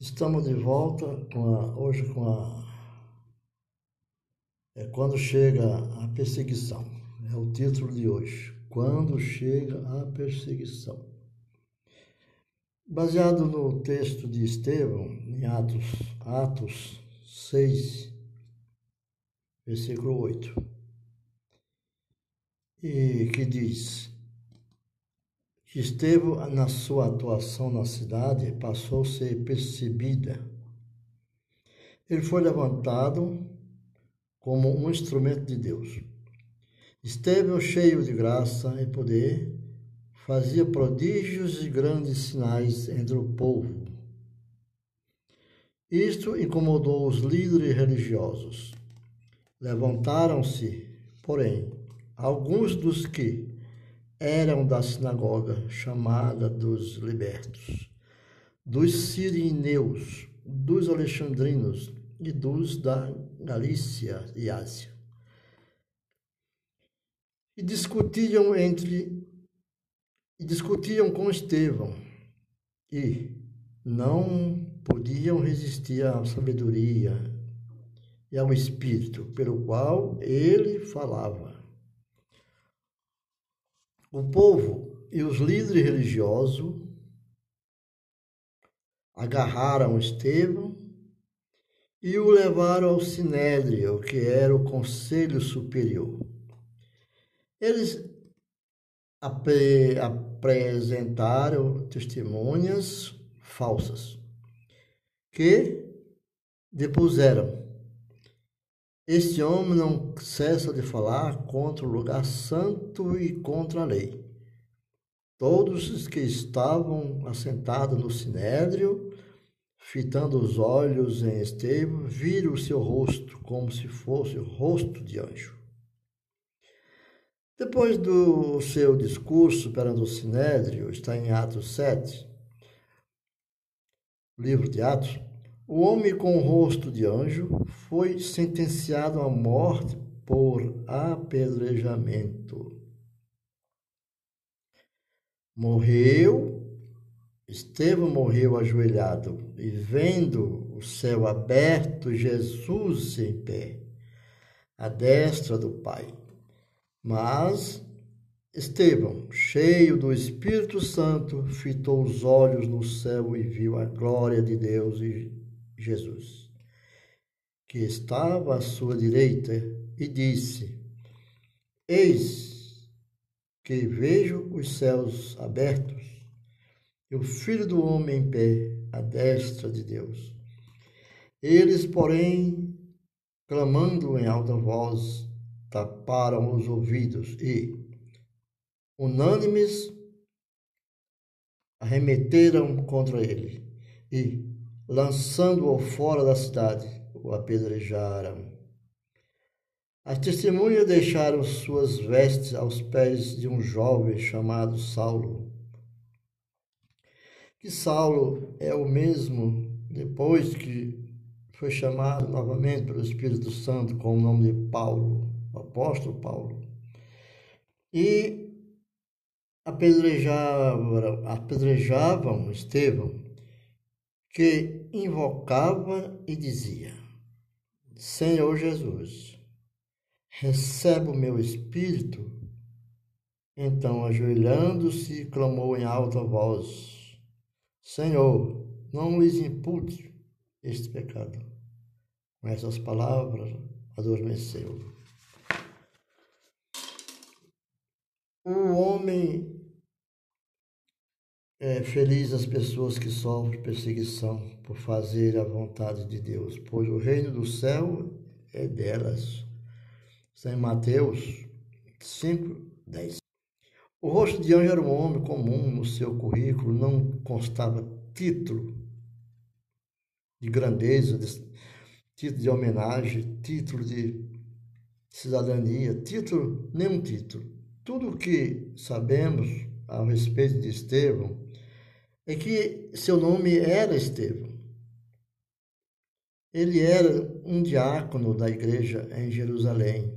Estamos de volta com a, hoje com a. É quando chega a perseguição. É o título de hoje. Quando chega a perseguição. Baseado no texto de Estevão, em Atos, Atos 6, versículo 8, e que diz: Estevão, na sua atuação na cidade, passou a ser percebida. Ele foi levantado como um instrumento de Deus. Estevão, cheio de graça e poder, fazia prodígios e grandes sinais entre o povo. Isto incomodou os líderes religiosos. Levantaram-se, porém, alguns dos que eram da sinagoga chamada dos libertos, dos sirineus, dos alexandrinos e dos da Galícia e Ásia. E discutiam entre e discutiam com Estevão e não podiam resistir à sabedoria e ao espírito pelo qual ele falava. O povo e os líderes religiosos agarraram Estevão e o levaram ao Sinédrio, que era o Conselho Superior. Eles ap apresentaram testemunhas falsas que depuseram este homem não cessa de falar contra o lugar santo e contra a lei. Todos os que estavam assentados no sinédrio, fitando os olhos em Estevão, viram o seu rosto como se fosse o rosto de anjo. Depois do seu discurso perante o sinédrio, está em Atos 7, livro de Atos, o homem com o rosto de anjo foi sentenciado à morte por apedrejamento. Morreu, Estevão morreu ajoelhado e vendo o céu aberto, Jesus em pé, à destra do Pai. Mas Estevão, cheio do Espírito Santo, fitou os olhos no céu e viu a glória de Deus e Jesus, que estava à sua direita, e disse: Eis que vejo os céus abertos e o Filho do Homem em pé à destra de Deus. Eles, porém, clamando em alta voz, taparam os ouvidos e, unânimes, arremeteram contra ele e, lançando-o fora da cidade, o apedrejaram. As testemunhas deixaram suas vestes aos pés de um jovem chamado Saulo. Que Saulo é o mesmo depois que foi chamado novamente pelo Espírito Santo com o nome de Paulo, o apóstolo Paulo. E apedrejavam, apedrejavam Estevão que invocava e dizia: Senhor Jesus, recebe o meu espírito. Então, ajoelhando-se, clamou em alta voz: Senhor, não lhes impute este pecado. Com essas palavras, adormeceu. O homem é, feliz as pessoas que sofrem perseguição por fazer a vontade de Deus, pois o reino do céu é delas. Está em Mateus 5, 10. O rosto de anjo era um homem comum no seu currículo, não constava título de grandeza, de, título de homenagem, título de cidadania, título, nenhum título. Tudo o que sabemos a respeito de Estevão é que seu nome era Estevão. Ele era um diácono da igreja em Jerusalém.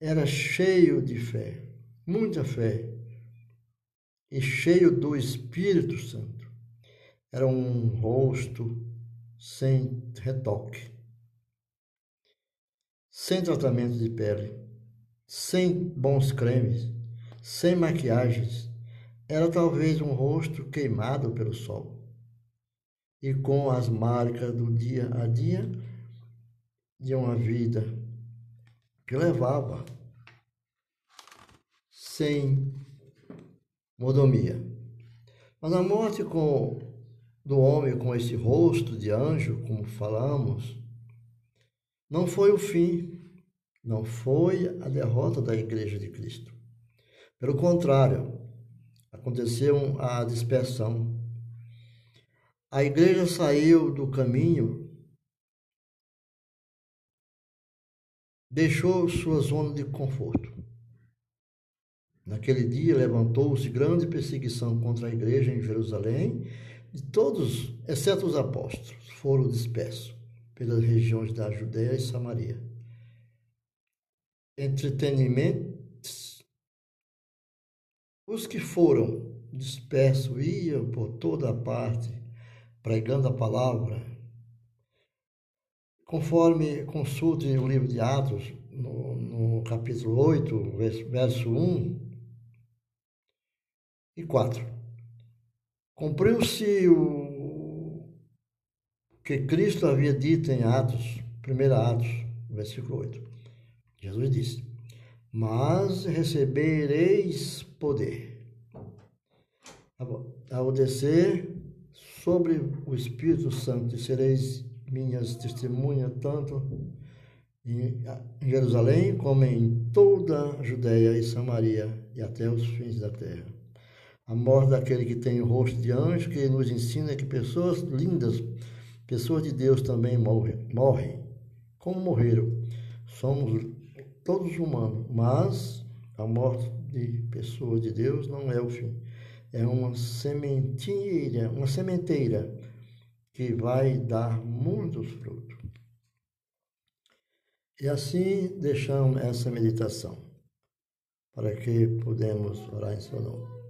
Era cheio de fé, muita fé, e cheio do Espírito Santo. Era um rosto sem retoque, sem tratamento de pele, sem bons cremes, sem maquiagens. Era talvez um rosto queimado pelo sol e com as marcas do dia a dia de uma vida que levava sem modomia. Mas a morte com, do homem com esse rosto de anjo, como falamos, não foi o fim, não foi a derrota da Igreja de Cristo. Pelo contrário, aconteceu a dispersão. A igreja saiu do caminho, deixou sua zona de conforto. Naquele dia levantou-se grande perseguição contra a igreja em Jerusalém, e todos, exceto os apóstolos, foram dispersos pelas regiões da Judéia e Samaria. Entretenimentos. Os que foram dispersos iam por toda a parte, pregando a palavra. Conforme consulte o livro de Atos, no, no capítulo 8, verso 1, e 4. Cumpriu-se o que Cristo havia dito em Atos, 1 Atos, versículo 8. Jesus disse: Mas recebereis poder ao descer sobre o Espírito Santo e sereis minhas testemunhas tanto em Jerusalém como em toda a Judéia e Samaria e até os fins da terra a morte daquele que tem o rosto de anjo, que nos ensina que pessoas lindas, pessoas de Deus também morrem, morrem. Como morreram? Somos todos humanos, mas a morte de pessoas de Deus não é o fim. É uma sementeira, uma sementeira que vai dar muitos frutos. E assim deixamos essa meditação, para que podemos orar em seu nome.